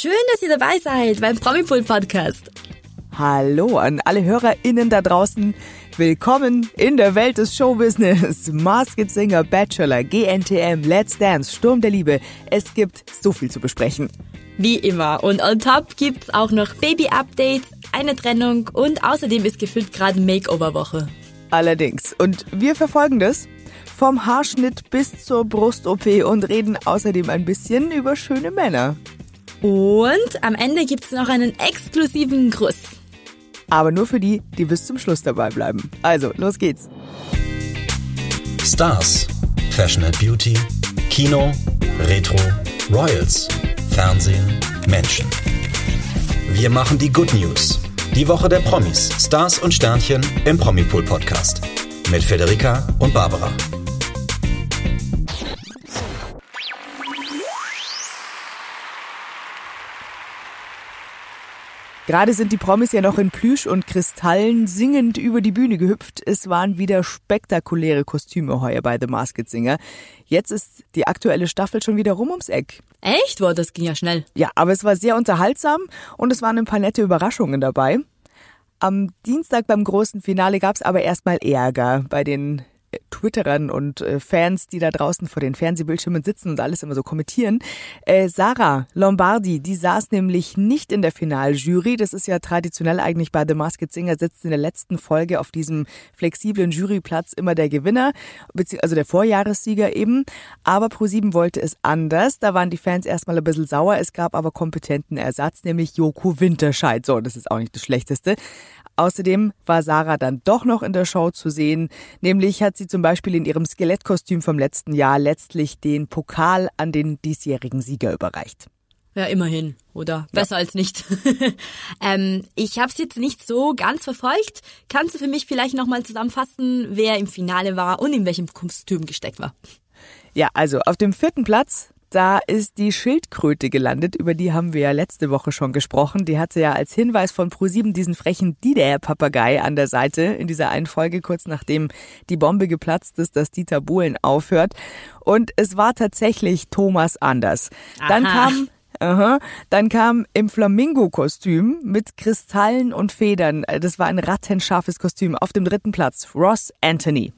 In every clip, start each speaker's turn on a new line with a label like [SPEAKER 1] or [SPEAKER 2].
[SPEAKER 1] Schön, dass ihr dabei seid beim Promipool Podcast.
[SPEAKER 2] Hallo an alle HörerInnen da draußen. Willkommen in der Welt des Showbusiness. Masked Singer, Bachelor, GNTM, Let's Dance, Sturm der Liebe. Es gibt so viel zu besprechen.
[SPEAKER 1] Wie immer. Und on top gibt's auch noch Baby-Updates, eine Trennung und außerdem ist gefühlt gerade Makeover-Woche.
[SPEAKER 2] Allerdings. Und wir verfolgen das vom Haarschnitt bis zur Brust-OP und reden außerdem ein bisschen über schöne Männer.
[SPEAKER 1] Und am Ende gibt's noch einen exklusiven Gruß.
[SPEAKER 2] Aber nur für die, die bis zum Schluss dabei bleiben. Also, los geht's.
[SPEAKER 3] Stars, Fashion and Beauty, Kino, Retro, Royals, Fernsehen, Menschen. Wir machen die Good News. Die Woche der Promis, Stars und Sternchen im Promipool Podcast. Mit Federica und Barbara.
[SPEAKER 2] Gerade sind die Promis ja noch in Plüsch und Kristallen singend über die Bühne gehüpft. Es waren wieder spektakuläre Kostüme heuer bei The Masked Singer. Jetzt ist die aktuelle Staffel schon wieder rum ums Eck.
[SPEAKER 1] Echt? Boah, das ging ja schnell.
[SPEAKER 2] Ja, aber es war sehr unterhaltsam und es waren ein paar nette Überraschungen dabei. Am Dienstag beim großen Finale gab es aber erstmal Ärger bei den Twitterern und äh, Fans, die da draußen vor den Fernsehbildschirmen sitzen und alles immer so kommentieren. Äh, Sarah Lombardi, die saß nämlich nicht in der Finaljury. Das ist ja traditionell eigentlich bei The Masked Singer, sitzt in der letzten Folge auf diesem flexiblen Juryplatz immer der Gewinner, also der Vorjahressieger eben. Aber ProSieben wollte es anders. Da waren die Fans erstmal ein bisschen sauer. Es gab aber kompetenten Ersatz, nämlich Joko Winterscheid. So, das ist auch nicht das Schlechteste. Außerdem war Sarah dann doch noch in der Show zu sehen. Nämlich hat sie zum Beispiel in ihrem Skelettkostüm vom letzten Jahr letztlich den Pokal an den diesjährigen Sieger überreicht.
[SPEAKER 1] Ja, immerhin, oder? Besser ja. als nicht. ähm, ich habe es jetzt nicht so ganz verfolgt. Kannst du für mich vielleicht nochmal zusammenfassen, wer im Finale war und in welchem Kostüm gesteckt war?
[SPEAKER 2] Ja, also auf dem vierten Platz da ist die Schildkröte gelandet, über die haben wir ja letzte Woche schon gesprochen. Die hatte ja als Hinweis von ProSieben diesen frechen Dieter-Papagei an der Seite in dieser einen Folge, kurz nachdem die Bombe geplatzt ist, dass Dieter Bohlen aufhört. Und es war tatsächlich Thomas Anders. Dann Aha. kam Aha. Dann kam im Flamingo-Kostüm mit Kristallen und Federn. Das war ein rattenscharfes Kostüm. Auf dem dritten Platz Ross Anthony.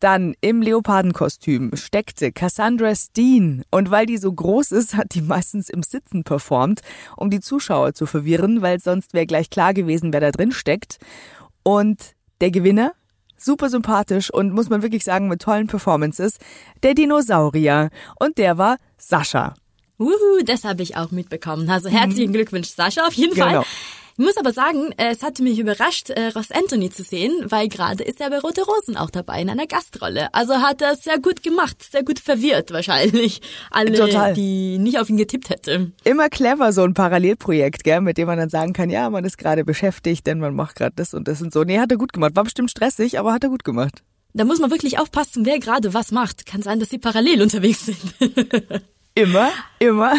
[SPEAKER 2] Dann im Leopardenkostüm steckte Cassandra Steen und weil die so groß ist, hat die meistens im Sitzen performt, um die Zuschauer zu verwirren, weil sonst wäre gleich klar gewesen, wer da drin steckt. Und der Gewinner, super sympathisch und muss man wirklich sagen mit tollen Performances, der Dinosaurier und der war Sascha.
[SPEAKER 1] Uhu, das habe ich auch mitbekommen. Also herzlichen mhm. Glückwunsch, Sascha, auf jeden genau. Fall. Ich muss aber sagen, es hatte mich überrascht, äh, Ross Anthony zu sehen, weil gerade ist er bei Rote Rosen auch dabei in einer Gastrolle. Also hat er es sehr gut gemacht, sehr gut verwirrt wahrscheinlich. Alle, Total. die nicht auf ihn getippt hätte.
[SPEAKER 2] Immer clever, so ein Parallelprojekt, gell, mit dem man dann sagen kann, ja, man ist gerade beschäftigt, denn man macht gerade das und das und so. Nee, hat er gut gemacht. War bestimmt stressig, aber hat er gut gemacht.
[SPEAKER 1] Da muss man wirklich aufpassen, wer gerade was macht. Kann sein, dass sie parallel unterwegs sind.
[SPEAKER 2] Immer, immer.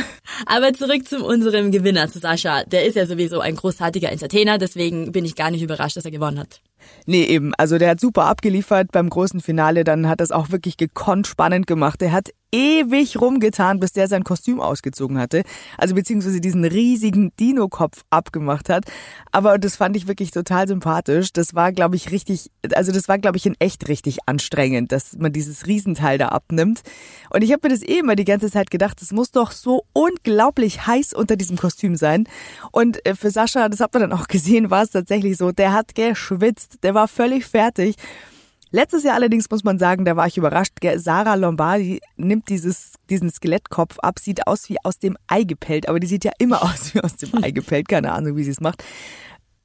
[SPEAKER 1] Aber zurück zu unserem Gewinner, zu Sascha. Der ist ja sowieso ein großartiger Entertainer, deswegen bin ich gar nicht überrascht, dass er gewonnen hat.
[SPEAKER 2] Nee, eben. Also der hat super abgeliefert beim großen Finale. Dann hat das auch wirklich gekonnt spannend gemacht. Der hat ewig rumgetan, bis der sein Kostüm ausgezogen hatte. Also beziehungsweise diesen riesigen Dino-Kopf abgemacht hat. Aber das fand ich wirklich total sympathisch. Das war, glaube ich, richtig, also das war, glaube ich, in echt richtig anstrengend, dass man dieses Riesenteil da abnimmt. Und ich habe mir das eh immer die ganze Zeit gedacht, es muss doch so unglaublich heiß unter diesem Kostüm sein. Und äh, für Sascha, das hat man dann auch gesehen, war es tatsächlich so, der hat geschwitzt, der war völlig fertig. Letztes Jahr allerdings muss man sagen, da war ich überrascht. Sarah Lombardi nimmt dieses, diesen Skelettkopf ab, sieht aus wie aus dem Ei gepellt, aber die sieht ja immer aus wie aus dem Ei gepellt. Keine Ahnung, wie sie es macht.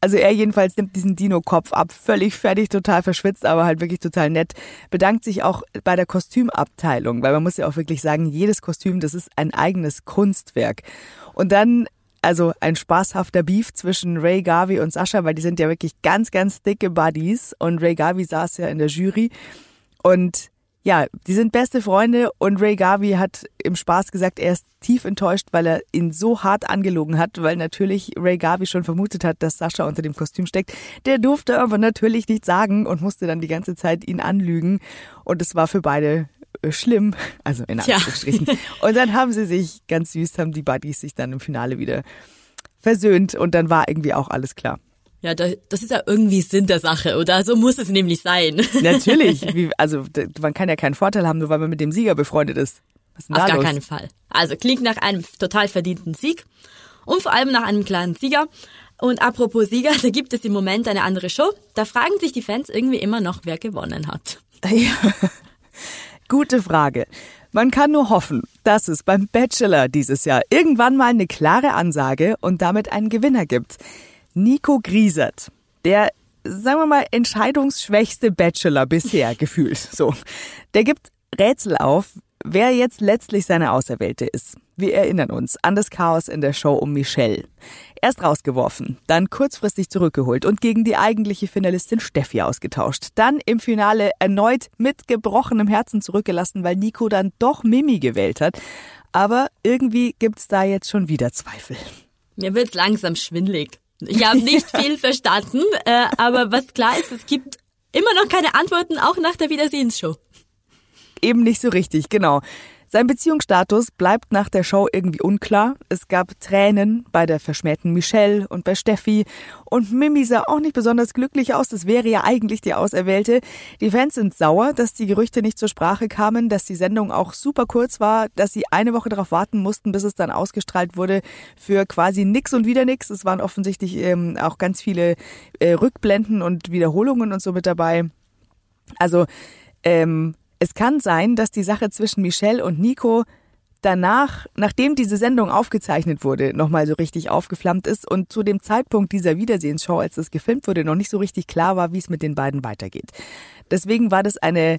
[SPEAKER 2] Also er jedenfalls nimmt diesen Dino-Kopf ab, völlig fertig, total verschwitzt, aber halt wirklich total nett. Bedankt sich auch bei der Kostümabteilung, weil man muss ja auch wirklich sagen, jedes Kostüm, das ist ein eigenes Kunstwerk. Und dann also ein spaßhafter Beef zwischen Ray Garvey und Sascha, weil die sind ja wirklich ganz, ganz dicke Buddies. Und Ray Garvey saß ja in der Jury. Und ja, die sind beste Freunde. Und Ray Garvey hat im Spaß gesagt, er ist tief enttäuscht, weil er ihn so hart angelogen hat, weil natürlich Ray Garvey schon vermutet hat, dass Sascha unter dem Kostüm steckt. Der durfte aber natürlich nicht sagen und musste dann die ganze Zeit ihn anlügen. Und es war für beide schlimm, also in Anführungsstrichen. Ja. Und dann haben sie sich ganz süß, haben die Buddies sich dann im Finale wieder versöhnt und dann war irgendwie auch alles klar.
[SPEAKER 1] Ja, das ist ja irgendwie Sinn der Sache, oder? So muss es nämlich sein.
[SPEAKER 2] Natürlich. Also man kann ja keinen Vorteil haben, nur weil man mit dem Sieger befreundet ist.
[SPEAKER 1] Ist Auf gar los? keinen Fall. Also klingt nach einem total verdienten Sieg und vor allem nach einem klaren Sieger. Und apropos Sieger, da gibt es im Moment eine andere Show. Da fragen sich die Fans irgendwie immer noch, wer gewonnen hat.
[SPEAKER 2] Ja. Gute Frage. Man kann nur hoffen, dass es beim Bachelor dieses Jahr irgendwann mal eine klare Ansage und damit einen Gewinner gibt. Nico Griesert, der, sagen wir mal, entscheidungsschwächste Bachelor bisher gefühlt, so. Der gibt Rätsel auf, wer jetzt letztlich seine Auserwählte ist. Wir erinnern uns an das Chaos in der Show um Michelle. Erst rausgeworfen, dann kurzfristig zurückgeholt und gegen die eigentliche Finalistin Steffi ausgetauscht. Dann im Finale erneut mit gebrochenem Herzen zurückgelassen, weil Nico dann doch Mimi gewählt hat. Aber irgendwie gibt's da jetzt schon wieder Zweifel.
[SPEAKER 1] Mir wird's langsam schwindlig. Ich habe nicht viel verstanden, äh, aber was klar ist, es gibt immer noch keine Antworten, auch nach der Wiedersehensshow.
[SPEAKER 2] Eben nicht so richtig, genau. Sein Beziehungsstatus bleibt nach der Show irgendwie unklar. Es gab Tränen bei der verschmähten Michelle und bei Steffi. Und Mimi sah auch nicht besonders glücklich aus. Das wäre ja eigentlich die Auserwählte. Die Fans sind sauer, dass die Gerüchte nicht zur Sprache kamen, dass die Sendung auch super kurz war, dass sie eine Woche darauf warten mussten, bis es dann ausgestrahlt wurde für quasi nix und wieder nix. Es waren offensichtlich ähm, auch ganz viele äh, Rückblenden und Wiederholungen und so mit dabei. Also, ähm, es kann sein, dass die Sache zwischen Michelle und Nico danach, nachdem diese Sendung aufgezeichnet wurde, nochmal so richtig aufgeflammt ist und zu dem Zeitpunkt dieser Wiedersehensshow, als das gefilmt wurde, noch nicht so richtig klar war, wie es mit den beiden weitergeht. Deswegen war das eine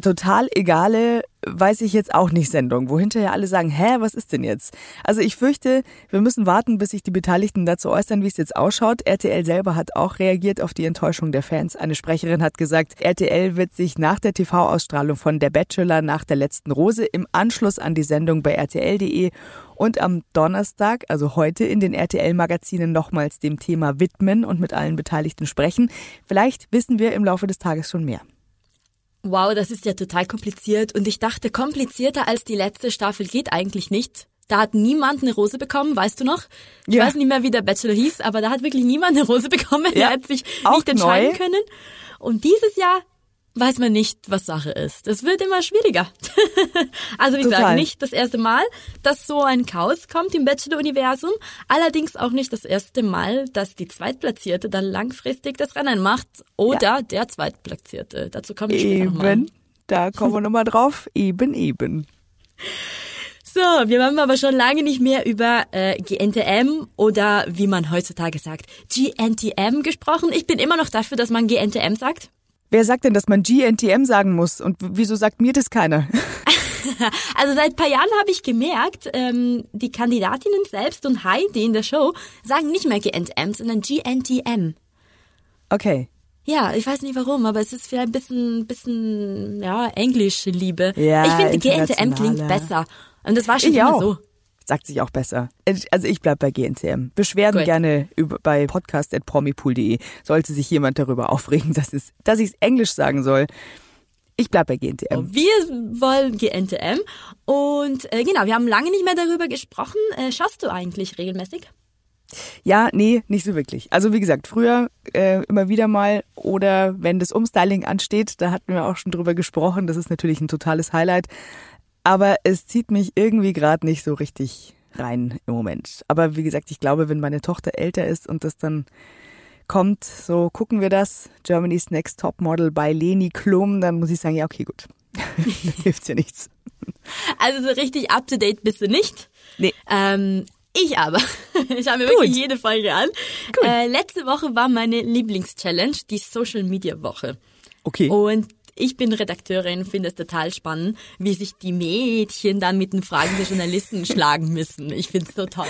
[SPEAKER 2] total egale, weiß ich jetzt auch nicht Sendung, wo hinterher alle sagen, hä, was ist denn jetzt? Also ich fürchte, wir müssen warten, bis sich die Beteiligten dazu äußern, wie es jetzt ausschaut. RTL selber hat auch reagiert auf die Enttäuschung der Fans. Eine Sprecherin hat gesagt, RTL wird sich nach der TV-Ausstrahlung von Der Bachelor nach der letzten Rose im Anschluss an die Sendung bei rtl.de und am Donnerstag, also heute in den RTL-Magazinen nochmals dem Thema widmen und mit allen Beteiligten sprechen. Vielleicht wissen wir im Laufe des Tages schon mehr.
[SPEAKER 1] Wow, das ist ja total kompliziert. Und ich dachte, komplizierter als die letzte Staffel geht eigentlich nicht. Da hat niemand eine Rose bekommen, weißt du noch? Ich ja. weiß nicht mehr, wie der Bachelor hieß, aber da hat wirklich niemand eine Rose bekommen. Ja. Er hat sich Auch nicht entscheiden neu. können. Und dieses Jahr weiß man nicht, was Sache ist. Es wird immer schwieriger. also wie gesagt, nicht das erste Mal, dass so ein Chaos kommt im Bachelor-Universum. Allerdings auch nicht das erste Mal, dass die Zweitplatzierte dann langfristig das Rennen macht oder ja. der Zweitplatzierte. Dazu kommen wir später nochmal.
[SPEAKER 2] Eben, da kommen wir nochmal drauf. Eben, eben.
[SPEAKER 1] So, wir haben aber schon lange nicht mehr über äh, GNTM oder wie man heutzutage sagt, GNTM gesprochen. Ich bin immer noch dafür, dass man GNTM sagt.
[SPEAKER 2] Wer sagt denn, dass man GNTM sagen muss? Und wieso sagt mir das keiner?
[SPEAKER 1] Also seit ein paar Jahren habe ich gemerkt, ähm, die Kandidatinnen selbst und Heidi in der Show sagen nicht mehr GNTM, sondern GNTM.
[SPEAKER 2] Okay.
[SPEAKER 1] Ja, ich weiß nicht warum, aber es ist vielleicht ein bisschen, bisschen ja, englische Liebe. Ja, ich finde, GNTM klingt besser. Und das war schon ich immer auch. so
[SPEAKER 2] sagt sich auch besser. Also ich bleib bei GNTM. Beschwerden Gut. gerne über, bei podcast.promipool.de. Sollte sich jemand darüber aufregen, dass, es, dass ich es Englisch sagen soll. Ich bleib bei GNTM.
[SPEAKER 1] Wir wollen GNTM. Und äh, genau, wir haben lange nicht mehr darüber gesprochen. Äh, schaust du eigentlich regelmäßig?
[SPEAKER 2] Ja, nee, nicht so wirklich. Also wie gesagt, früher äh, immer wieder mal oder wenn das Umstyling ansteht, da hatten wir auch schon drüber gesprochen. Das ist natürlich ein totales Highlight. Aber es zieht mich irgendwie gerade nicht so richtig rein im Moment. Aber wie gesagt, ich glaube, wenn meine Tochter älter ist und das dann kommt, so gucken wir das, Germany's Next Top Model bei Leni Klum, dann muss ich sagen, ja, okay, gut. dann hilft's ja nichts.
[SPEAKER 1] Also so richtig up to date bist du nicht.
[SPEAKER 2] Nee.
[SPEAKER 1] Ähm, ich aber. Ich habe mir Gut. wirklich jede Folge an. Äh, letzte Woche war meine Lieblingschallenge, die Social Media Woche.
[SPEAKER 2] Okay.
[SPEAKER 1] Und ich bin Redakteurin, finde es total spannend, wie sich die Mädchen dann mit den Fragen der Journalisten schlagen müssen. Ich finde es so toll.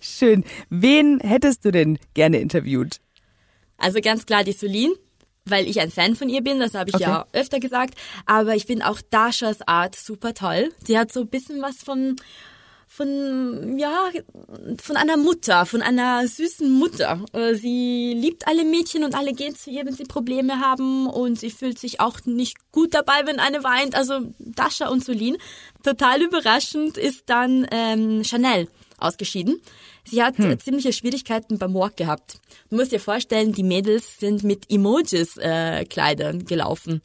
[SPEAKER 2] Schön. Wen hättest du denn gerne interviewt?
[SPEAKER 1] Also ganz klar die Solin, weil ich ein Fan von ihr bin, das habe ich okay. ja öfter gesagt. Aber ich finde auch Dashas Art super toll. Sie hat so ein bisschen was von von, ja, von einer Mutter, von einer süßen Mutter. Äh, sie liebt alle Mädchen und alle gehen zu ihr, wenn sie Probleme haben und sie fühlt sich auch nicht gut dabei, wenn eine weint. Also Dasha und Solin. Total überraschend ist dann ähm, Chanel ausgeschieden. Sie hat hm. ziemliche Schwierigkeiten beim Walk gehabt. Du musst dir vorstellen, die Mädels sind mit Emojis äh, Kleidern gelaufen.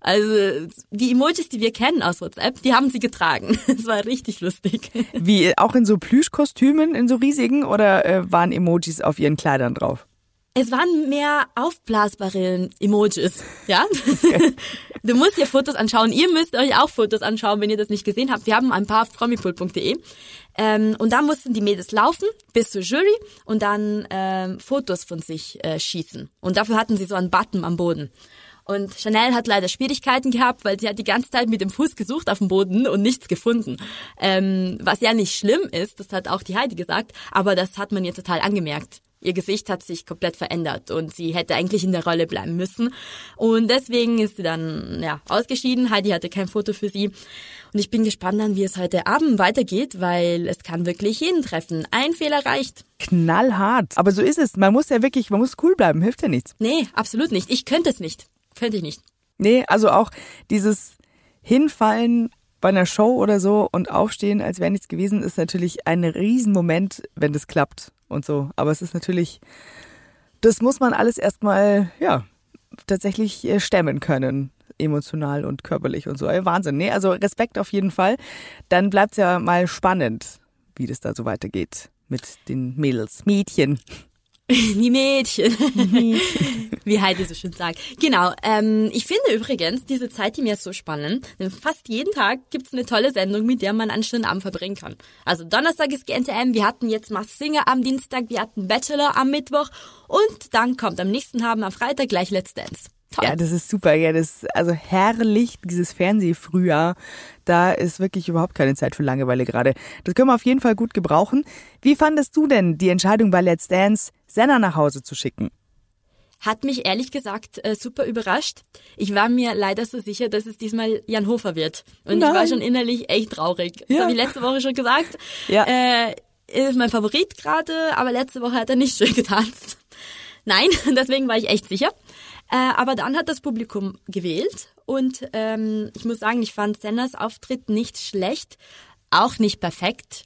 [SPEAKER 1] Also die Emojis, die wir kennen aus WhatsApp, die haben sie getragen. Es war richtig lustig.
[SPEAKER 2] Wie auch in so Plüschkostümen, in so riesigen oder äh, waren Emojis auf ihren Kleidern drauf?
[SPEAKER 1] Es waren mehr aufblasbare Emojis, ja. du musst dir Fotos anschauen. Ihr müsst euch auch Fotos anschauen, wenn ihr das nicht gesehen habt. Wir haben ein paar auf promipool.de. Ähm, und da mussten die Mädels laufen bis zur Jury und dann ähm, Fotos von sich äh, schießen. Und dafür hatten sie so einen Button am Boden. Und Chanel hat leider Schwierigkeiten gehabt, weil sie hat die ganze Zeit mit dem Fuß gesucht auf dem Boden und nichts gefunden. Ähm, was ja nicht schlimm ist, das hat auch die Heidi gesagt, aber das hat man ihr total angemerkt. Ihr Gesicht hat sich komplett verändert und sie hätte eigentlich in der Rolle bleiben müssen. Und deswegen ist sie dann ja, ausgeschieden. Heidi hatte kein Foto für sie. Und ich bin gespannt dann, wie es heute Abend weitergeht, weil es kann wirklich jeden treffen. Ein Fehler reicht.
[SPEAKER 2] Knallhart. Aber so ist es. Man muss ja wirklich, man muss cool bleiben. Hilft ja nichts.
[SPEAKER 1] Nee, absolut nicht. Ich könnte es nicht. Könnte ich nicht.
[SPEAKER 2] Nee, also auch dieses Hinfallen bei einer Show oder so und aufstehen, als wäre nichts gewesen, ist natürlich ein Riesenmoment, wenn das klappt und so. Aber es ist natürlich, das muss man alles erstmal, ja, tatsächlich äh, stemmen können. Emotional und körperlich und so. Wahnsinn. Nee, also Respekt auf jeden Fall. Dann bleibt es ja mal spannend, wie das da so weitergeht mit den Mädels, Mädchen.
[SPEAKER 1] Die Mädchen. Wie Heidi so schön sagt. Genau. Ähm, ich finde übrigens diese Zeit die mir so spannend, denn fast jeden Tag gibt's eine tolle Sendung, mit der man einen schönen Abend verbringen kann. Also Donnerstag ist GNTM, wir hatten jetzt Mars Singer am Dienstag, wir hatten Bachelor am Mittwoch und dann kommt am nächsten Abend am Freitag gleich Let's Dance.
[SPEAKER 2] Toll. Ja, das ist super. Ja, das ist also herrlich, dieses Fernsehfrühjahr. Da ist wirklich überhaupt keine Zeit für Langeweile gerade. Das können wir auf jeden Fall gut gebrauchen. Wie fandest du denn die Entscheidung bei Let's Dance, Senna nach Hause zu schicken?
[SPEAKER 1] Hat mich ehrlich gesagt äh, super überrascht. Ich war mir leider so sicher, dass es diesmal Jan Hofer wird. Und Nein. ich war schon innerlich echt traurig. Ja. Das habe ich letzte Woche schon gesagt. Ja. Äh, ist mein Favorit gerade, aber letzte Woche hat er nicht schön getanzt. Nein, deswegen war ich echt sicher. Äh, aber dann hat das Publikum gewählt und ähm, ich muss sagen, ich fand Senners Auftritt nicht schlecht, auch nicht perfekt.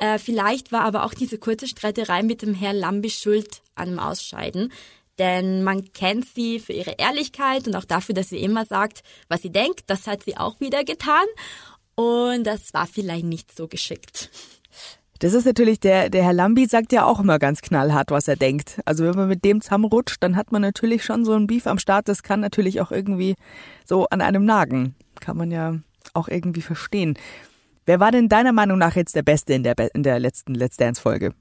[SPEAKER 1] Äh, vielleicht war aber auch diese kurze Streiterei mit dem Herrn Lambi schuld an dem Ausscheiden. Denn man kennt sie für ihre Ehrlichkeit und auch dafür, dass sie immer sagt, was sie denkt. Das hat sie auch wieder getan. Und das war vielleicht nicht so geschickt.
[SPEAKER 2] Das ist natürlich, der, der Herr Lambi sagt ja auch immer ganz knallhart, was er denkt. Also wenn man mit dem zusammenrutscht, dann hat man natürlich schon so ein Beef am Start. Das kann natürlich auch irgendwie so an einem nagen. Kann man ja auch irgendwie verstehen. Wer war denn deiner Meinung nach jetzt der Beste in der, in der letzten Let's Dance Folge?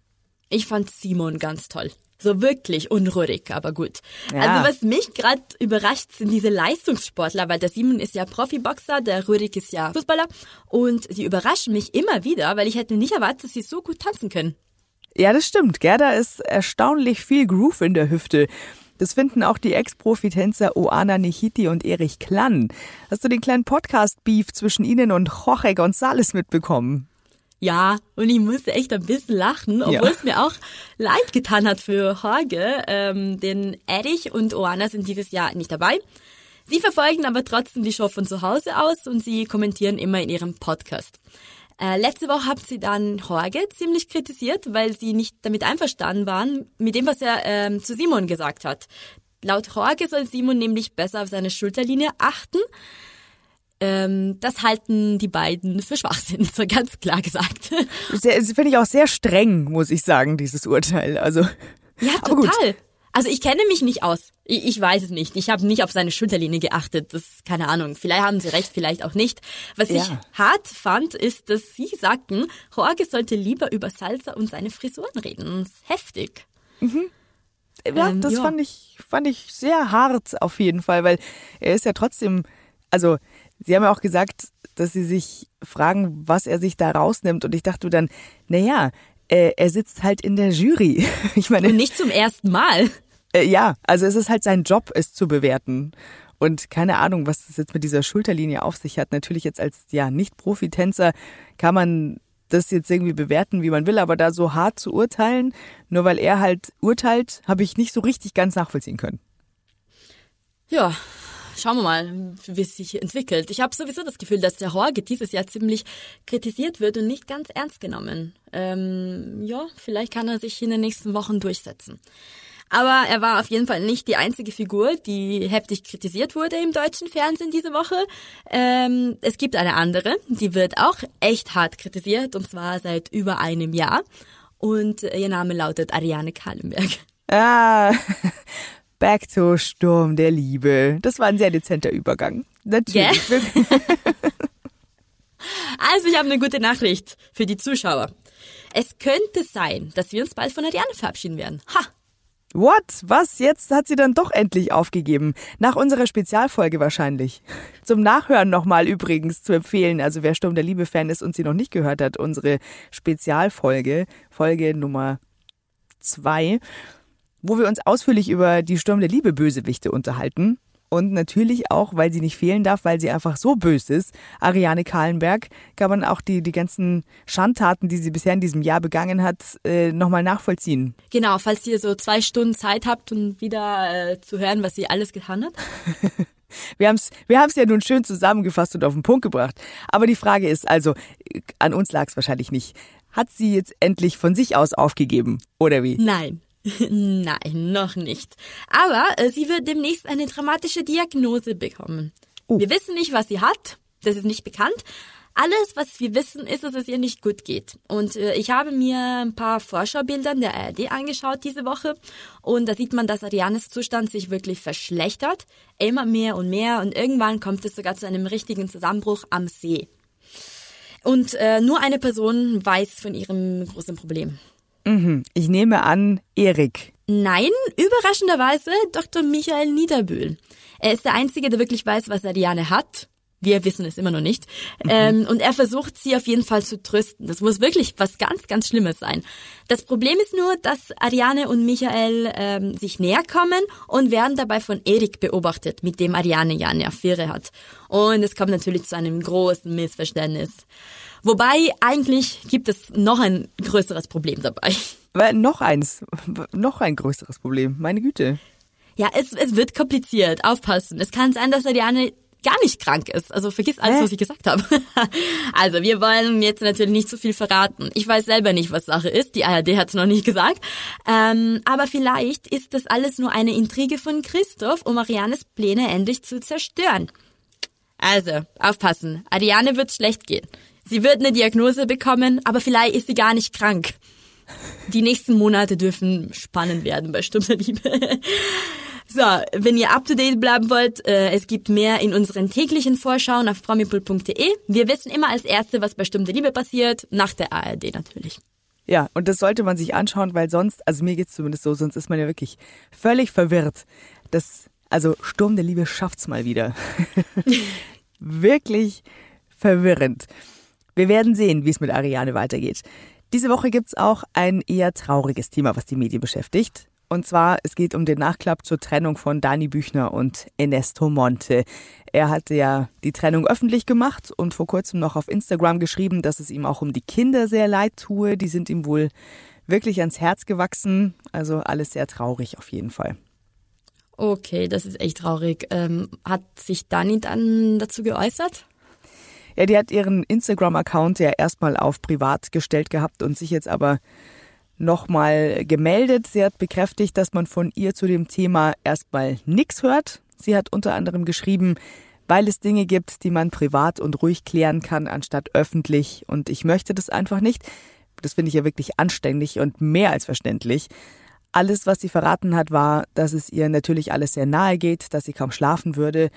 [SPEAKER 1] Ich fand Simon ganz toll. So wirklich unruhig, aber gut. Ja. Also was mich gerade überrascht, sind diese Leistungssportler, weil der Simon ist ja Profiboxer, der Rurik ist ja Fußballer und sie überraschen mich immer wieder, weil ich hätte nicht erwartet, dass sie so gut tanzen können.
[SPEAKER 2] Ja, das stimmt. Gerda ist erstaunlich viel Groove in der Hüfte. Das finden auch die Ex-Profi-Tänzer Oana Nichiti und Erich Klann. Hast du den kleinen Podcast-Beef zwischen ihnen und Jorge González mitbekommen?
[SPEAKER 1] Ja, und ich musste echt ein bisschen lachen, obwohl ja. es mir auch leid getan hat für Jorge. Ähm, denn Erich und Oana sind dieses Jahr nicht dabei. Sie verfolgen aber trotzdem die Show von zu Hause aus und sie kommentieren immer in ihrem Podcast. Äh, letzte Woche haben sie dann Jorge ziemlich kritisiert, weil sie nicht damit einverstanden waren mit dem, was er ähm, zu Simon gesagt hat. Laut Jorge soll Simon nämlich besser auf seine Schulterlinie achten. Ähm, das halten die beiden für Schwachsinn, so ganz klar gesagt.
[SPEAKER 2] Finde ich auch sehr streng, muss ich sagen, dieses Urteil. Also
[SPEAKER 1] ja, total. Also ich kenne mich nicht aus. Ich, ich weiß es nicht. Ich habe nicht auf seine Schulterlinie geachtet. Das keine Ahnung. Vielleicht haben sie recht, vielleicht auch nicht. Was ja. ich hart fand, ist, dass sie sagten, Jorge sollte lieber über Salsa und seine Frisuren reden. Das ist heftig.
[SPEAKER 2] Mhm. Ja, ähm, das ja. fand ich fand ich sehr hart auf jeden Fall, weil er ist ja trotzdem, also Sie haben ja auch gesagt, dass Sie sich fragen, was er sich da rausnimmt. Und ich dachte dann, naja, äh, er sitzt halt in der Jury.
[SPEAKER 1] Ich meine. Und nicht zum ersten Mal.
[SPEAKER 2] Äh, ja, also es ist halt sein Job, es zu bewerten. Und keine Ahnung, was das jetzt mit dieser Schulterlinie auf sich hat. Natürlich jetzt als ja nicht Profitänzer kann man das jetzt irgendwie bewerten, wie man will, aber da so hart zu urteilen, nur weil er halt urteilt, habe ich nicht so richtig ganz nachvollziehen können.
[SPEAKER 1] Ja, schauen wir mal, wie es sich entwickelt. Ich habe sowieso das Gefühl, dass der Horge dieses Jahr ziemlich kritisiert wird und nicht ganz ernst genommen. Ähm, ja, vielleicht kann er sich in den nächsten Wochen durchsetzen. Aber er war auf jeden Fall nicht die einzige Figur, die heftig kritisiert wurde im deutschen Fernsehen diese Woche. Ähm, es gibt eine andere, die wird auch echt hart kritisiert und zwar seit über einem Jahr. Und ihr Name lautet Ariane Kallenberg.
[SPEAKER 2] Ah, back to Sturm der Liebe. Das war ein sehr dezenter Übergang. Natürlich. Yeah.
[SPEAKER 1] also ich habe eine gute Nachricht für die Zuschauer. Es könnte sein, dass wir uns bald von Ariane verabschieden werden. Ha!
[SPEAKER 2] What? Was? Jetzt hat sie dann doch endlich aufgegeben. Nach unserer Spezialfolge wahrscheinlich. Zum Nachhören nochmal übrigens zu empfehlen, also wer Sturm der Liebe-Fan ist und sie noch nicht gehört hat, unsere Spezialfolge, Folge Nummer zwei, wo wir uns ausführlich über die Sturm der Liebe-Bösewichte unterhalten und natürlich auch, weil sie nicht fehlen darf, weil sie einfach so böse ist, Ariane Kahlenberg, kann man auch die, die ganzen Schandtaten, die sie bisher in diesem Jahr begangen hat, äh, nochmal nachvollziehen.
[SPEAKER 1] Genau, falls ihr so zwei Stunden Zeit habt, um wieder äh, zu hören, was sie alles getan hat.
[SPEAKER 2] Wir haben es wir haben's ja nun schön zusammengefasst und auf den Punkt gebracht. Aber die Frage ist also, an uns lag es wahrscheinlich nicht. Hat sie jetzt endlich von sich aus aufgegeben, oder wie?
[SPEAKER 1] Nein. Nein, noch nicht. Aber äh, sie wird demnächst eine dramatische Diagnose bekommen. Uh. Wir wissen nicht, was sie hat. Das ist nicht bekannt. Alles, was wir wissen, ist, dass es ihr nicht gut geht. Und äh, ich habe mir ein paar Vorschaubilder der ARD angeschaut diese Woche. Und da sieht man, dass Arianes Zustand sich wirklich verschlechtert. Immer mehr und mehr. Und irgendwann kommt es sogar zu einem richtigen Zusammenbruch am See. Und äh, nur eine Person weiß von ihrem großen Problem.
[SPEAKER 2] Mhm. Ich nehme an, Erik.
[SPEAKER 1] Nein, überraschenderweise Dr. Michael Niederbühl. Er ist der Einzige, der wirklich weiß, was Ariane hat. Wir wissen es immer noch nicht. Mhm. Ähm, und er versucht, sie auf jeden Fall zu trösten. Das muss wirklich was ganz, ganz Schlimmes sein. Das Problem ist nur, dass Ariane und Michael ähm, sich näher kommen und werden dabei von Erik beobachtet, mit dem Ariane ja eine Affäre hat. Und es kommt natürlich zu einem großen Missverständnis. Wobei eigentlich gibt es noch ein größeres Problem dabei.
[SPEAKER 2] Weil noch eins, noch ein größeres Problem. Meine Güte.
[SPEAKER 1] Ja, es, es wird kompliziert. Aufpassen. Es kann sein, dass Ariane gar nicht krank ist. Also vergiss alles, Hä? was ich gesagt habe. also wir wollen jetzt natürlich nicht zu so viel verraten. Ich weiß selber nicht, was Sache ist. Die ARD hat es noch nicht gesagt. Ähm, aber vielleicht ist das alles nur eine Intrige von Christoph, um Arianes Pläne endlich zu zerstören. Also, aufpassen. Ariane wird schlecht gehen. Sie wird eine Diagnose bekommen, aber vielleicht ist sie gar nicht krank. Die nächsten Monate dürfen spannend werden bei Stunde Liebe. So, wenn ihr up to date bleiben wollt, äh, es gibt mehr in unseren täglichen Vorschauen auf promipool.de. Wir wissen immer als Erste, was bei Sturm der Liebe passiert, nach der ARD natürlich.
[SPEAKER 2] Ja, und das sollte man sich anschauen, weil sonst, also mir geht's zumindest so, sonst ist man ja wirklich völlig verwirrt. Das, also Sturm der Liebe schafft's mal wieder. wirklich verwirrend. Wir werden sehen, wie es mit Ariane weitergeht. Diese Woche gibt's auch ein eher trauriges Thema, was die Medien beschäftigt. Und zwar, es geht um den Nachklapp zur Trennung von Dani Büchner und Ernesto Monte. Er hatte ja die Trennung öffentlich gemacht und vor kurzem noch auf Instagram geschrieben, dass es ihm auch um die Kinder sehr leid tue. Die sind ihm wohl wirklich ans Herz gewachsen. Also alles sehr traurig auf jeden Fall.
[SPEAKER 1] Okay, das ist echt traurig. Ähm, hat sich Dani dann dazu geäußert?
[SPEAKER 2] Ja, die hat ihren Instagram-Account ja erstmal auf privat gestellt gehabt und sich jetzt aber nochmal gemeldet. Sie hat bekräftigt, dass man von ihr zu dem Thema erstmal nichts hört. Sie hat unter anderem geschrieben, weil es Dinge gibt, die man privat und ruhig klären kann, anstatt öffentlich. Und ich möchte das einfach nicht. Das finde ich ja wirklich anständig und mehr als verständlich. Alles, was sie verraten hat, war, dass es ihr natürlich alles sehr nahe geht, dass sie kaum schlafen würde,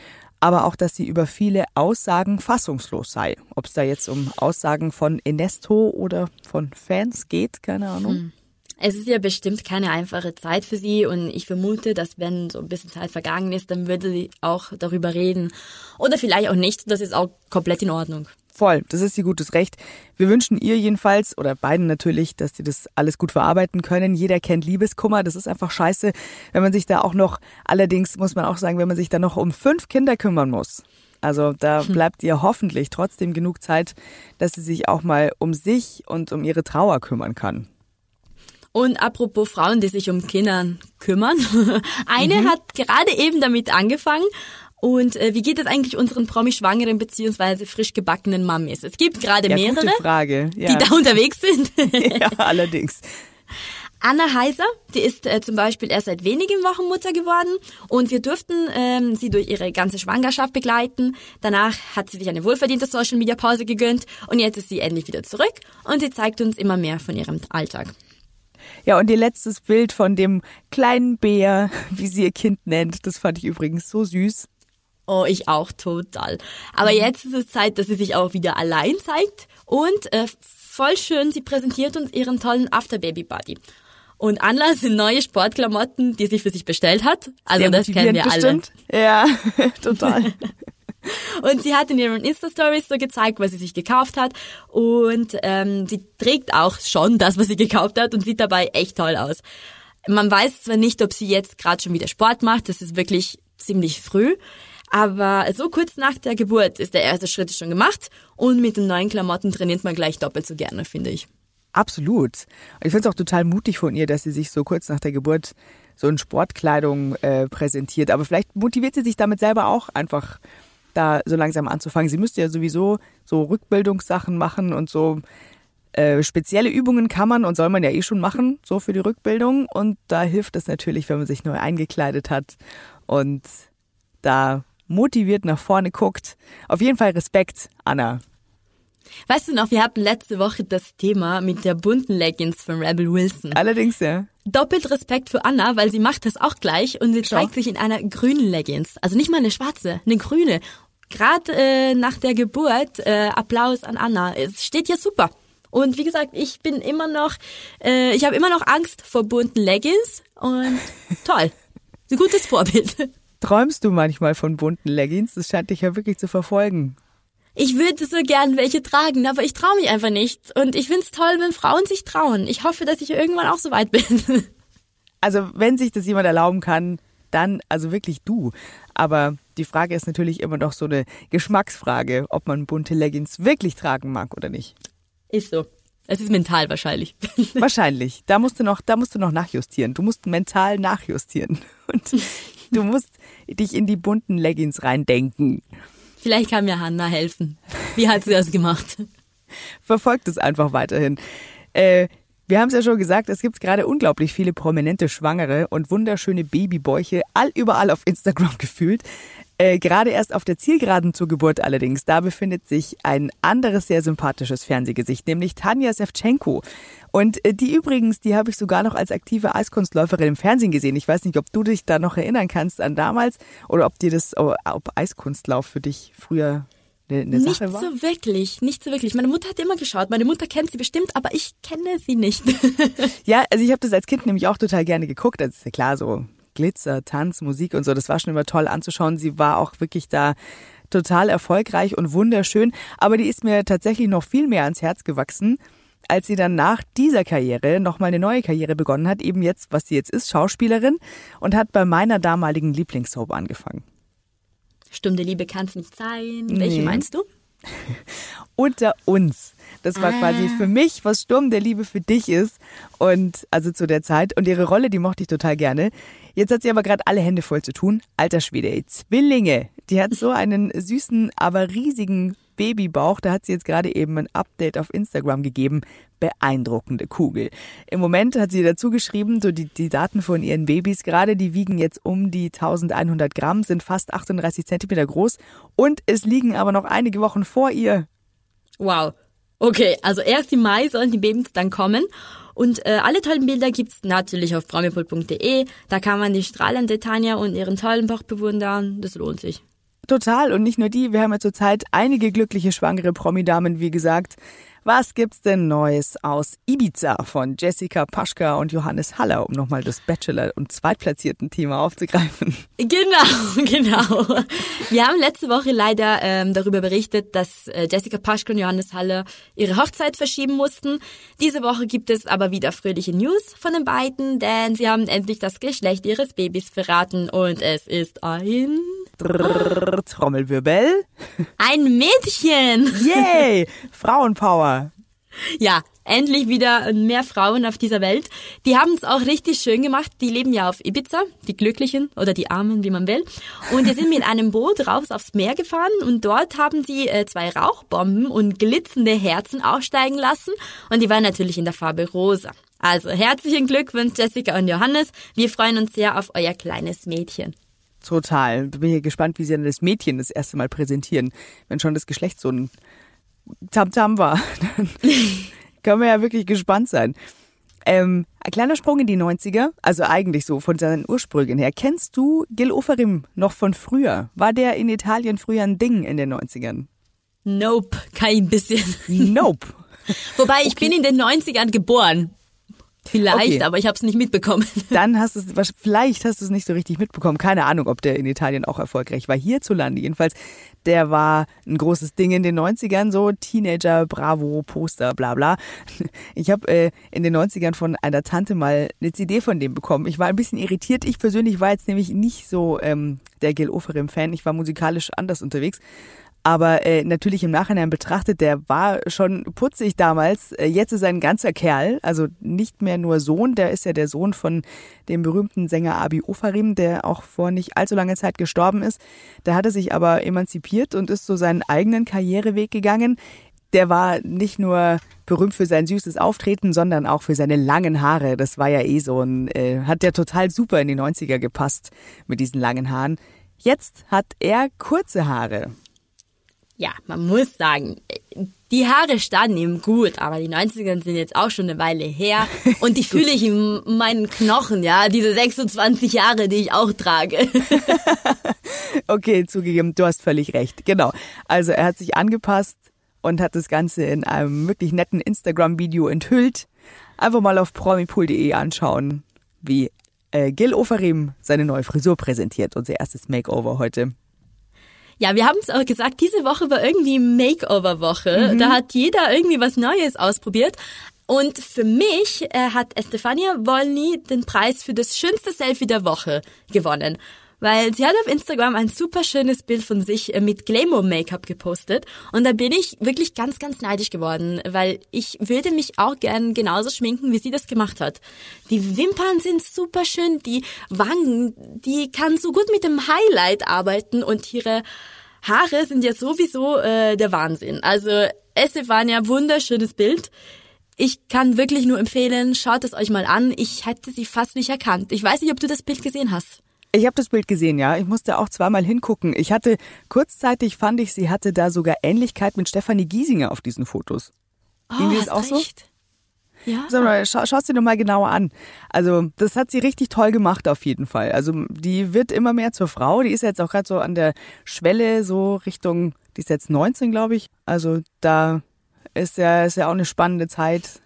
[SPEAKER 2] aber auch, dass sie über viele Aussagen fassungslos sei. Ob es da jetzt um Aussagen von Enesto oder von Fans geht, keine Ahnung. Hm.
[SPEAKER 1] Es ist ja bestimmt keine einfache Zeit für sie und ich vermute, dass wenn so ein bisschen Zeit vergangen ist, dann würde sie auch darüber reden. Oder vielleicht auch nicht. Das ist auch komplett in Ordnung.
[SPEAKER 2] Voll, das ist ihr gutes Recht. Wir wünschen ihr jedenfalls, oder beiden natürlich, dass sie das alles gut verarbeiten können. Jeder kennt Liebeskummer, das ist einfach scheiße, wenn man sich da auch noch, allerdings muss man auch sagen, wenn man sich da noch um fünf Kinder kümmern muss. Also da hm. bleibt ihr hoffentlich trotzdem genug Zeit, dass sie sich auch mal um sich und um ihre Trauer kümmern kann.
[SPEAKER 1] Und apropos Frauen, die sich um Kinder kümmern. Eine mhm. hat gerade eben damit angefangen. Und äh, wie geht es eigentlich unseren Promi-Schwangeren beziehungsweise frisch gebackenen Mammis? Es gibt gerade ja, mehrere,
[SPEAKER 2] Frage.
[SPEAKER 1] Ja. die da unterwegs sind.
[SPEAKER 2] ja, allerdings.
[SPEAKER 1] Anna Heiser, die ist äh, zum Beispiel erst seit wenigen Wochen Mutter geworden und wir durften ähm, sie durch ihre ganze Schwangerschaft begleiten. Danach hat sie sich eine wohlverdiente Social Media Pause gegönnt und jetzt ist sie endlich wieder zurück und sie zeigt uns immer mehr von ihrem Alltag.
[SPEAKER 2] Ja, und ihr letztes Bild von dem kleinen Bär, wie sie ihr Kind nennt, das fand ich übrigens so süß.
[SPEAKER 1] Oh, ich auch total. Aber mhm. jetzt ist es Zeit, dass sie sich auch wieder allein zeigt und äh, voll schön, sie präsentiert uns ihren tollen Afterbaby Buddy. Und Anlass sind neue Sportklamotten, die sie für sich bestellt hat. Also Sehr das kennen wir bestimmt.
[SPEAKER 2] alle. Ja, total.
[SPEAKER 1] Und sie hat in ihren Insta-Stories so gezeigt, was sie sich gekauft hat. Und ähm, sie trägt auch schon das, was sie gekauft hat und sieht dabei echt toll aus. Man weiß zwar nicht, ob sie jetzt gerade schon wieder Sport macht, das ist wirklich ziemlich früh. Aber so kurz nach der Geburt ist der erste Schritt schon gemacht und mit den neuen Klamotten trainiert man gleich doppelt so gerne, finde ich.
[SPEAKER 2] Absolut. Ich finde es auch total mutig von ihr, dass sie sich so kurz nach der Geburt so in Sportkleidung äh, präsentiert. Aber vielleicht motiviert sie sich damit selber auch einfach da so langsam anzufangen. Sie müsste ja sowieso so Rückbildungssachen machen und so äh, spezielle Übungen kann man und soll man ja eh schon machen, so für die Rückbildung. Und da hilft es natürlich, wenn man sich neu eingekleidet hat und da motiviert nach vorne guckt. Auf jeden Fall Respekt, Anna.
[SPEAKER 1] Weißt du noch, wir hatten letzte Woche das Thema mit der bunten Leggings von Rebel Wilson.
[SPEAKER 2] Allerdings, ja.
[SPEAKER 1] Doppelt Respekt für Anna, weil sie macht das auch gleich und sie zeigt sich in einer grünen Leggings. Also nicht mal eine schwarze, eine grüne. Gerade äh, nach der Geburt, äh, Applaus an Anna. Es steht ja super. Und wie gesagt, ich bin immer noch, äh, ich habe immer noch Angst vor bunten Leggings und toll. Ein gutes Vorbild.
[SPEAKER 2] Träumst du manchmal von bunten Leggings? Das scheint dich ja wirklich zu verfolgen.
[SPEAKER 1] Ich würde so gern welche tragen, aber ich traue mich einfach nicht. Und ich find's toll, wenn Frauen sich trauen. Ich hoffe, dass ich irgendwann auch so weit bin.
[SPEAKER 2] Also, wenn sich das jemand erlauben kann, dann also wirklich du. Aber die Frage ist natürlich immer noch so eine Geschmacksfrage, ob man bunte Leggings wirklich tragen mag oder nicht.
[SPEAKER 1] Ist so. Es ist mental wahrscheinlich.
[SPEAKER 2] Wahrscheinlich. Da musst du noch, da musst du noch nachjustieren. Du musst mental nachjustieren. Und du musst dich in die bunten Leggings reindenken.
[SPEAKER 1] Vielleicht kann mir Hanna helfen. Wie hat sie das gemacht?
[SPEAKER 2] Verfolgt es einfach weiterhin. Äh, wir haben es ja schon gesagt, es gibt gerade unglaublich viele prominente Schwangere und wunderschöne Babybäuche all überall auf Instagram gefühlt. Äh, gerade erst auf der Zielgeraden zur Geburt allerdings, da befindet sich ein anderes sehr sympathisches Fernsehgesicht, nämlich Tanja Sevchenko. Und äh, die übrigens, die habe ich sogar noch als aktive Eiskunstläuferin im Fernsehen gesehen. Ich weiß nicht, ob du dich da noch erinnern kannst an damals oder ob dir das, oh, ob Eiskunstlauf für dich früher eine,
[SPEAKER 1] nicht
[SPEAKER 2] Sache war?
[SPEAKER 1] Nicht so wirklich, nicht so wirklich. Meine Mutter hat immer geschaut. Meine Mutter kennt sie bestimmt, aber ich kenne sie nicht.
[SPEAKER 2] ja, also ich habe das als Kind nämlich auch total gerne geguckt. Das ist ja klar so Glitzer, Tanz, Musik und so. Das war schon immer toll anzuschauen. Sie war auch wirklich da total erfolgreich und wunderschön. Aber die ist mir tatsächlich noch viel mehr ans Herz gewachsen, als sie dann nach dieser Karriere nochmal eine neue Karriere begonnen hat. Eben jetzt, was sie jetzt ist, Schauspielerin und hat bei meiner damaligen Lieblingssoap angefangen.
[SPEAKER 1] Stunde Liebe kann es nicht sein. Welche nee. meinst du?
[SPEAKER 2] Unter uns. Das war ah. quasi für mich, was Sturm der Liebe für dich ist. Und also zu der Zeit. Und ihre Rolle, die mochte ich total gerne. Jetzt hat sie aber gerade alle Hände voll zu tun. Alter Schwede, ey, Zwillinge. Die hat so einen süßen, aber riesigen Babybauch. Da hat sie jetzt gerade eben ein Update auf Instagram gegeben. Beeindruckende Kugel. Im Moment hat sie dazu geschrieben, so die, die Daten von ihren Babys gerade, die wiegen jetzt um die 1100 Gramm, sind fast 38 Zentimeter groß und es liegen aber noch einige Wochen vor ihr.
[SPEAKER 1] Wow. Okay, also erst im Mai sollen die Babys dann kommen und äh, alle tollen Bilder gibt's natürlich auf promipool.de. Da kann man die strahlende Tanja und ihren tollen Bauch bewundern. Das lohnt sich.
[SPEAKER 2] Total. Und nicht nur die. Wir haben ja zurzeit einige glückliche schwangere Promi-Damen, wie gesagt. Was gibt's denn Neues aus Ibiza von Jessica Paschka und Johannes Haller, um nochmal das Bachelor- und zweitplatzierten Thema aufzugreifen?
[SPEAKER 1] Genau, genau. Wir haben letzte Woche leider ähm, darüber berichtet, dass äh, Jessica Paschka und Johannes Haller ihre Hochzeit verschieben mussten. Diese Woche gibt es aber wieder fröhliche News von den beiden, denn sie haben endlich das Geschlecht ihres Babys verraten und es ist ein
[SPEAKER 2] Trommelwirbel.
[SPEAKER 1] Ein Mädchen.
[SPEAKER 2] Yay! Frauenpower.
[SPEAKER 1] Ja, endlich wieder mehr Frauen auf dieser Welt. Die haben es auch richtig schön gemacht. Die leben ja auf Ibiza, die Glücklichen oder die Armen, wie man will. Und die sind mit einem Boot raus aufs Meer gefahren und dort haben sie äh, zwei Rauchbomben und glitzernde Herzen aussteigen lassen. Und die waren natürlich in der Farbe rosa. Also herzlichen Glückwunsch, Jessica und Johannes. Wir freuen uns sehr auf euer kleines Mädchen.
[SPEAKER 2] Total. Bin hier gespannt, wie sie dann das Mädchen das erste Mal präsentieren, wenn schon das Geschlecht so ein Tamtam -Tam war. Dann können wir ja wirklich gespannt sein. Ähm, ein kleiner Sprung in die 90er, also eigentlich so von seinen Ursprüngen her. Kennst du Gil Oferim noch von früher? War der in Italien früher ein Ding in den 90ern?
[SPEAKER 1] Nope, kein bisschen.
[SPEAKER 2] Nope.
[SPEAKER 1] Wobei ich okay. bin in den 90ern geboren. Vielleicht, okay. aber ich habe es nicht mitbekommen.
[SPEAKER 2] Dann hast du es, vielleicht hast du es nicht so richtig mitbekommen. Keine Ahnung, ob der in Italien auch erfolgreich war. Hierzulande jedenfalls, der war ein großes Ding in den 90ern, so Teenager, Bravo, Poster, bla bla. Ich habe äh, in den 90ern von einer Tante mal eine CD von dem bekommen. Ich war ein bisschen irritiert. Ich persönlich war jetzt nämlich nicht so ähm, der Gil Oferim-Fan. Ich war musikalisch anders unterwegs. Aber äh, natürlich im Nachhinein betrachtet, der war schon putzig damals. Äh, jetzt ist er ein ganzer Kerl, also nicht mehr nur Sohn, der ist ja der Sohn von dem berühmten Sänger Abi Ofarim, der auch vor nicht allzu langer Zeit gestorben ist. Der hatte sich aber emanzipiert und ist so seinen eigenen Karriereweg gegangen. Der war nicht nur berühmt für sein süßes Auftreten, sondern auch für seine langen Haare. Das war ja eh so ein, äh, hat der total super in die 90er gepasst mit diesen langen Haaren. Jetzt hat er kurze Haare
[SPEAKER 1] ja, man muss sagen, die Haare standen ihm gut, aber die 90er sind jetzt auch schon eine Weile her und die fühle ich in meinen Knochen, ja, diese 26 Jahre, die ich auch trage.
[SPEAKER 2] okay, zugegeben, du hast völlig recht. Genau. Also er hat sich angepasst und hat das Ganze in einem wirklich netten Instagram-Video enthüllt. Einfach mal auf promipool.de anschauen, wie äh, Gil Oferim seine neue Frisur präsentiert, unser erstes Makeover heute.
[SPEAKER 1] Ja, wir haben es auch gesagt, diese Woche war irgendwie Makeover-Woche. Mhm. Da hat jeder irgendwie was Neues ausprobiert. Und für mich äh, hat Estefania Wolny den Preis für das schönste Selfie der Woche gewonnen weil sie hat auf Instagram ein super schönes Bild von sich äh, mit Glamour Make-up gepostet und da bin ich wirklich ganz, ganz neidisch geworden, weil ich würde mich auch gern genauso schminken, wie sie das gemacht hat. Die Wimpern sind super schön, die Wangen, die kann so gut mit dem Highlight arbeiten und ihre Haare sind ja sowieso äh, der Wahnsinn. Also Estefania, wunderschönes Bild. Ich kann wirklich nur empfehlen, schaut es euch mal an. Ich hätte sie fast nicht erkannt. Ich weiß nicht, ob du das Bild gesehen hast.
[SPEAKER 2] Ich habe das Bild gesehen, ja. Ich musste auch zweimal hingucken. Ich hatte kurzzeitig fand ich, sie hatte da sogar Ähnlichkeit mit Stefanie Giesinger auf diesen Fotos.
[SPEAKER 1] Oh, Ging dir das auch recht.
[SPEAKER 2] so? Ja. So, schau, schau dir doch mal genauer an. Also, das hat sie richtig toll gemacht auf jeden Fall. Also, die wird immer mehr zur Frau. Die ist jetzt auch gerade so an der Schwelle, so Richtung, die ist jetzt 19, glaube ich. Also, da ist ja, ist ja auch eine spannende Zeit.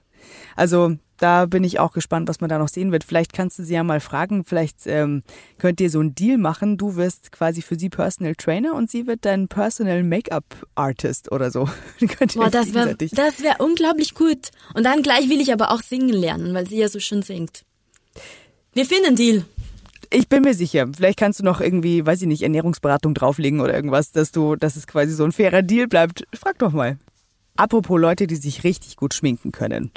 [SPEAKER 2] Also, da bin ich auch gespannt, was man da noch sehen wird. Vielleicht kannst du sie ja mal fragen, vielleicht ähm, könnt ihr so einen Deal machen. Du wirst quasi für sie Personal Trainer und sie wird dein Personal Make-up Artist oder so.
[SPEAKER 1] Boah, das wäre das wär unglaublich gut. Und dann gleich will ich aber auch singen lernen, weil sie ja so schön singt. Wir finden einen Deal.
[SPEAKER 2] Ich bin mir sicher. Vielleicht kannst du noch irgendwie, weiß ich nicht, Ernährungsberatung drauflegen oder irgendwas, dass du, dass es quasi so ein fairer Deal bleibt. Frag doch mal. Apropos Leute, die sich richtig gut schminken können.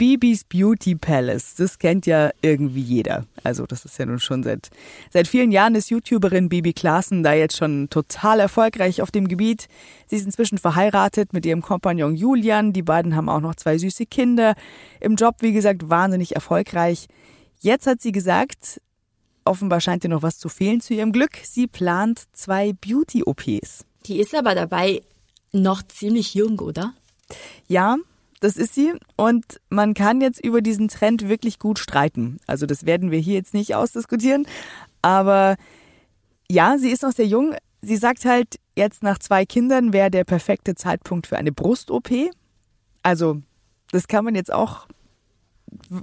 [SPEAKER 2] Bibis Beauty Palace, das kennt ja irgendwie jeder. Also das ist ja nun schon seit, seit vielen Jahren ist YouTuberin Bibi Klaassen da jetzt schon total erfolgreich auf dem Gebiet. Sie ist inzwischen verheiratet mit ihrem Kompagnon Julian. Die beiden haben auch noch zwei süße Kinder. Im Job, wie gesagt, wahnsinnig erfolgreich. Jetzt hat sie gesagt, offenbar scheint ihr noch was zu fehlen zu ihrem Glück. Sie plant zwei Beauty-OPs.
[SPEAKER 1] Die ist aber dabei noch ziemlich jung, oder?
[SPEAKER 2] Ja, das ist sie. Und man kann jetzt über diesen Trend wirklich gut streiten. Also das werden wir hier jetzt nicht ausdiskutieren. Aber ja, sie ist noch sehr jung. Sie sagt halt, jetzt nach zwei Kindern wäre der perfekte Zeitpunkt für eine Brust-OP. Also das kann man jetzt auch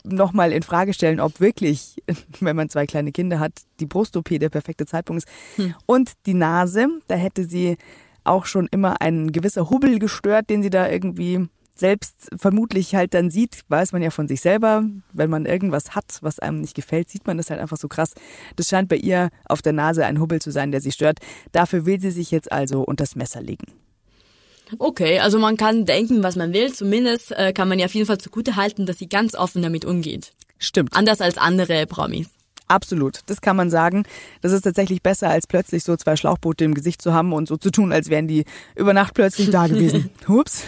[SPEAKER 2] nochmal in Frage stellen, ob wirklich, wenn man zwei kleine Kinder hat, die Brust-OP der perfekte Zeitpunkt ist. Hm. Und die Nase, da hätte sie auch schon immer ein gewisser Hubbel gestört, den sie da irgendwie selbst vermutlich halt dann sieht, weiß man ja von sich selber, wenn man irgendwas hat, was einem nicht gefällt, sieht man das halt einfach so krass. Das scheint bei ihr auf der Nase ein Hubbel zu sein, der sie stört. Dafür will sie sich jetzt also unters Messer legen.
[SPEAKER 1] Okay, also man kann denken, was man will. Zumindest äh, kann man ja auf jeden Fall zugute halten, dass sie ganz offen damit umgeht.
[SPEAKER 2] Stimmt.
[SPEAKER 1] Anders als andere Promis.
[SPEAKER 2] Absolut, das kann man sagen. Das ist tatsächlich besser, als plötzlich so zwei Schlauchboote im Gesicht zu haben und so zu tun, als wären die über Nacht plötzlich da gewesen. Hups.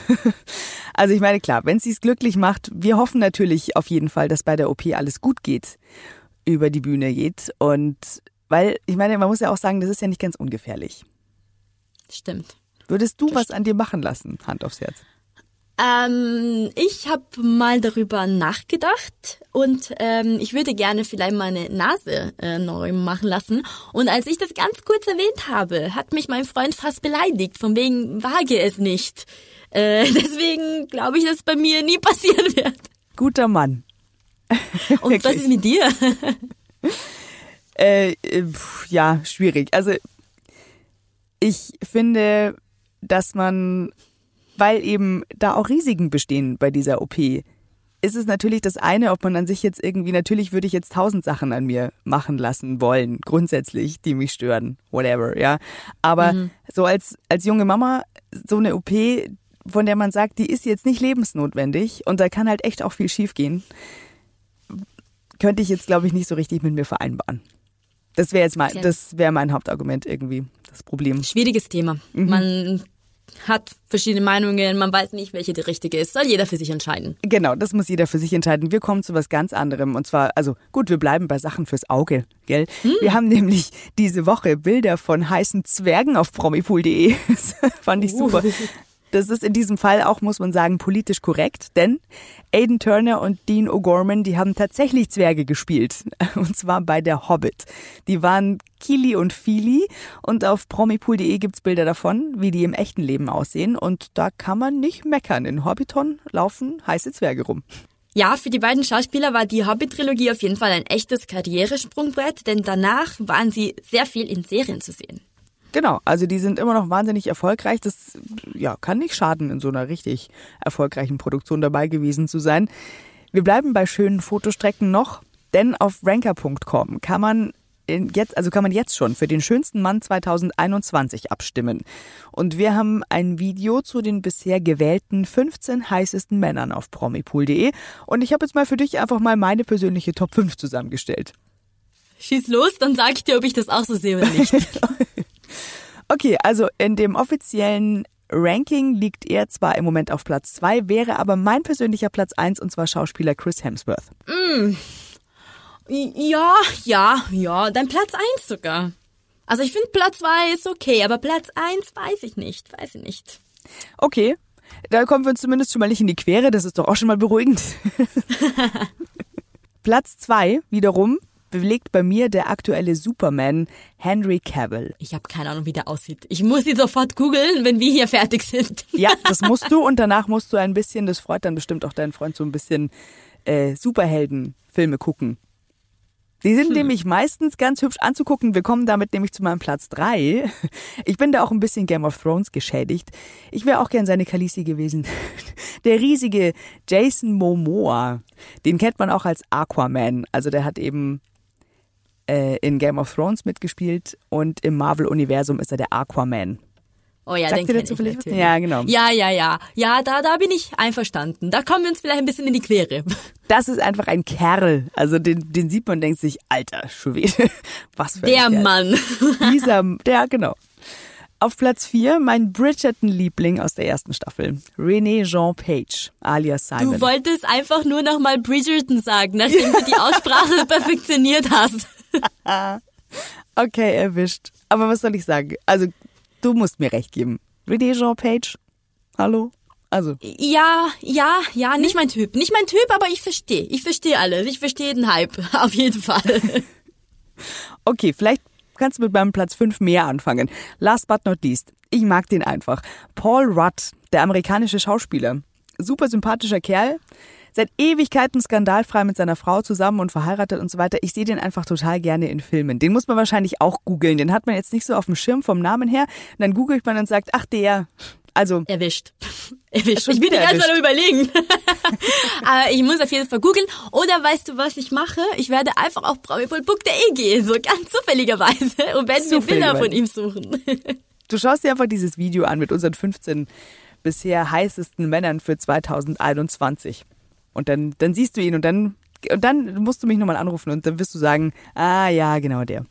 [SPEAKER 2] Also ich meine, klar, wenn sie es glücklich macht, wir hoffen natürlich auf jeden Fall, dass bei der OP alles gut geht, über die Bühne geht. Und weil, ich meine, man muss ja auch sagen, das ist ja nicht ganz ungefährlich.
[SPEAKER 1] Stimmt.
[SPEAKER 2] Würdest du das was an dir machen lassen, Hand aufs Herz?
[SPEAKER 1] Ähm, ich habe mal darüber nachgedacht und ähm, ich würde gerne vielleicht meine Nase äh, neu machen lassen. Und als ich das ganz kurz erwähnt habe, hat mich mein Freund fast beleidigt, von wegen wage es nicht. Äh, deswegen glaube ich, dass es bei mir nie passieren wird.
[SPEAKER 2] Guter Mann.
[SPEAKER 1] Und was ist mit dir?
[SPEAKER 2] äh, ja, schwierig. Also ich finde, dass man weil eben da auch Risiken bestehen bei dieser OP. Ist es natürlich das eine, ob man an sich jetzt irgendwie, natürlich würde ich jetzt tausend Sachen an mir machen lassen wollen, grundsätzlich, die mich stören, whatever, ja. Aber mhm. so als, als junge Mama, so eine OP, von der man sagt, die ist jetzt nicht lebensnotwendig und da kann halt echt auch viel schiefgehen, könnte ich jetzt, glaube ich, nicht so richtig mit mir vereinbaren. Das wäre jetzt mein, das wäre mein Hauptargument irgendwie, das Problem.
[SPEAKER 1] Schwieriges Thema. Mhm. Man hat verschiedene Meinungen, man weiß nicht, welche die richtige ist. Soll jeder für sich entscheiden.
[SPEAKER 2] Genau, das muss jeder für sich entscheiden. Wir kommen zu was ganz anderem. Und zwar, also gut, wir bleiben bei Sachen fürs Auge, gell? Hm. Wir haben nämlich diese Woche Bilder von heißen Zwergen auf promipool.de. Das fand ich super. Uh. Das ist in diesem Fall auch, muss man sagen, politisch korrekt, denn Aidan Turner und Dean O'Gorman, die haben tatsächlich Zwerge gespielt. Und zwar bei der Hobbit. Die waren Kili und Fili und auf promipool.de gibt's Bilder davon, wie die im echten Leben aussehen. Und da kann man nicht meckern. In Hobbiton laufen heiße Zwerge rum.
[SPEAKER 1] Ja, für die beiden Schauspieler war die Hobbit-Trilogie auf jeden Fall ein echtes Karrieresprungbrett, denn danach waren sie sehr viel in Serien zu sehen.
[SPEAKER 2] Genau, also die sind immer noch wahnsinnig erfolgreich. Das ja, kann nicht schaden, in so einer richtig erfolgreichen Produktion dabei gewesen zu sein. Wir bleiben bei schönen Fotostrecken noch, denn auf ranker.com kann man jetzt, also kann man jetzt schon für den schönsten Mann 2021 abstimmen. Und wir haben ein Video zu den bisher gewählten 15 heißesten Männern auf promipool.de. Und ich habe jetzt mal für dich einfach mal meine persönliche Top 5 zusammengestellt.
[SPEAKER 1] Schieß los, dann sag ich dir, ob ich das auch so sehe oder nicht.
[SPEAKER 2] Okay, also in dem offiziellen Ranking liegt er zwar im Moment auf Platz 2, wäre aber mein persönlicher Platz 1 und zwar Schauspieler Chris Hemsworth.
[SPEAKER 1] Mm. Ja, ja, ja, dein Platz 1 sogar. Also ich finde Platz 2 ist okay, aber Platz 1 weiß ich nicht, weiß ich nicht.
[SPEAKER 2] Okay, da kommen wir uns zumindest schon mal nicht in die Quere, das ist doch auch schon mal beruhigend. Platz 2 wiederum belegt bei mir der aktuelle Superman Henry Cavill.
[SPEAKER 1] Ich habe keine Ahnung, wie der aussieht. Ich muss ihn sofort googeln, wenn wir hier fertig sind.
[SPEAKER 2] Ja, das musst du und danach musst du ein bisschen, das freut dann bestimmt auch deinen Freund, so ein bisschen äh, Superheldenfilme gucken. Die sind hm. nämlich meistens ganz hübsch anzugucken. Wir kommen damit nämlich zu meinem Platz drei. Ich bin da auch ein bisschen Game of Thrones geschädigt. Ich wäre auch gern seine Khaleesi gewesen. Der riesige Jason Momoa. Den kennt man auch als Aquaman. Also der hat eben äh, in Game of Thrones mitgespielt und im Marvel-Universum ist er der Aquaman.
[SPEAKER 1] Oh ja, Sagt den kenne ich natürlich.
[SPEAKER 2] Ja, genau.
[SPEAKER 1] Ja, ja, ja. Ja, da, da bin ich einverstanden. Da kommen wir uns vielleicht ein bisschen in die Quere.
[SPEAKER 2] Das ist einfach ein Kerl. Also den, den sieht man und denkt sich, alter Schwede, was für
[SPEAKER 1] Der
[SPEAKER 2] ein
[SPEAKER 1] Mann.
[SPEAKER 2] Dieser, der, genau. Auf Platz 4 mein Bridgerton-Liebling aus der ersten Staffel, René Jean Page, alias Simon.
[SPEAKER 1] Du wolltest einfach nur nochmal Bridgerton sagen, nachdem du die Aussprache perfektioniert hast.
[SPEAKER 2] okay, erwischt. Aber was soll ich sagen? Also, du musst mir recht geben. René Jean Page, hallo? Also.
[SPEAKER 1] Ja, ja, ja, nicht mein Typ. Nicht mein Typ, aber ich verstehe. Ich verstehe alles. Ich verstehe den Hype. Auf jeden Fall.
[SPEAKER 2] okay, vielleicht kannst du mit meinem Platz 5 mehr anfangen. Last but not least. Ich mag den einfach. Paul Rudd, der amerikanische Schauspieler. Super sympathischer Kerl seit Ewigkeiten skandalfrei mit seiner Frau zusammen und verheiratet und so weiter. Ich sehe den einfach total gerne in Filmen. Den muss man wahrscheinlich auch googeln. Den hat man jetzt nicht so auf dem Schirm vom Namen her. Und dann googelt man und sagt, ach der, Also
[SPEAKER 1] erwischt. erwischt. Ich bin die ganze Zeit überlegen. Aber ich muss auf jeden Fall googeln. Oder weißt du, was ich mache? Ich werde einfach auf promipool.de gehen, so ganz zufälligerweise und werde mir Bilder von ihm suchen.
[SPEAKER 2] du schaust dir einfach dieses Video an mit unseren 15 bisher heißesten Männern für 2021. Und dann, dann siehst du ihn und dann, und dann musst du mich nochmal anrufen und dann wirst du sagen, ah ja, genau der.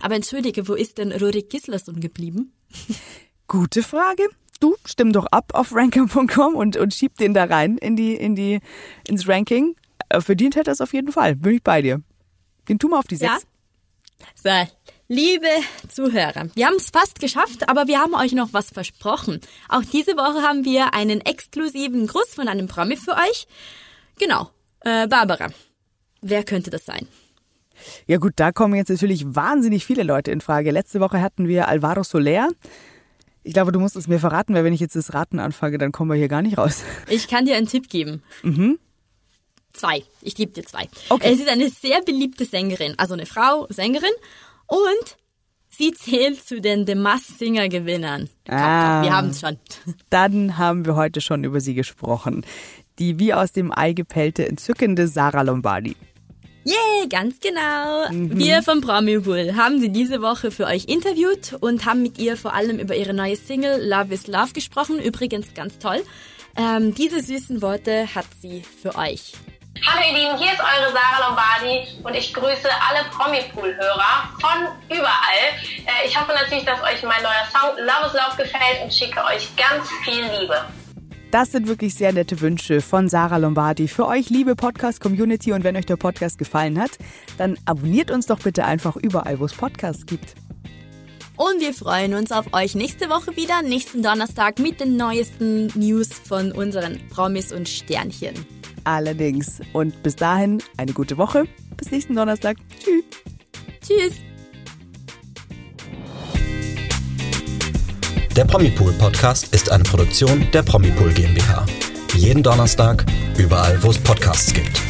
[SPEAKER 1] Aber entschuldige, wo ist denn Rorik Gislason geblieben?
[SPEAKER 2] Gute Frage du, stimm doch ab auf ranker.com und, und schieb den da rein in die, in die, ins Ranking. Äh, verdient hätte er es auf jeden Fall. Bin ich bei dir. Den tu mal auf die sechs.
[SPEAKER 1] Ja. So, liebe Zuhörer, wir haben es fast geschafft, aber wir haben euch noch was versprochen. Auch diese Woche haben wir einen exklusiven Gruß von einem Promi für euch. Genau, äh, Barbara. Wer könnte das sein?
[SPEAKER 2] Ja gut, da kommen jetzt natürlich wahnsinnig viele Leute in Frage. Letzte Woche hatten wir Alvaro Soler. Ich glaube, du musst es mir verraten, weil wenn ich jetzt das Raten anfange, dann kommen wir hier gar nicht raus.
[SPEAKER 1] Ich kann dir einen Tipp geben. Mhm. Zwei. Ich gebe dir zwei. Okay. Es ist eine sehr beliebte Sängerin, also eine Frau, Sängerin. Und sie zählt zu den The Mask Singer Gewinnern. Ah, wir haben es schon.
[SPEAKER 2] Dann haben wir heute schon über sie gesprochen. Die wie aus dem Ei gepellte, entzückende Sarah Lombardi.
[SPEAKER 1] Yeah, ganz genau. Mhm. Wir von Promipool haben sie diese Woche für euch interviewt und haben mit ihr vor allem über ihre neue Single Love is Love gesprochen. Übrigens ganz toll. Ähm, diese süßen Worte hat sie für euch.
[SPEAKER 4] Hallo ihr Lieben, hier ist eure Sarah Lombardi und ich grüße alle Promipool-Hörer von überall. Äh, ich hoffe natürlich, dass euch mein neuer Song Love is Love gefällt und schicke euch ganz viel Liebe.
[SPEAKER 2] Das sind wirklich sehr nette Wünsche von Sarah Lombardi für euch, liebe Podcast-Community. Und wenn euch der Podcast gefallen hat, dann abonniert uns doch bitte einfach überall, wo es Podcasts gibt.
[SPEAKER 1] Und wir freuen uns auf euch nächste Woche wieder, nächsten Donnerstag mit den neuesten News von unseren Promis und Sternchen.
[SPEAKER 2] Allerdings. Und bis dahin eine gute Woche. Bis nächsten Donnerstag. Tschüss.
[SPEAKER 1] Tschüss.
[SPEAKER 3] Der Promipool Podcast ist eine Produktion der Promipool GmbH. Jeden Donnerstag, überall, wo es Podcasts gibt.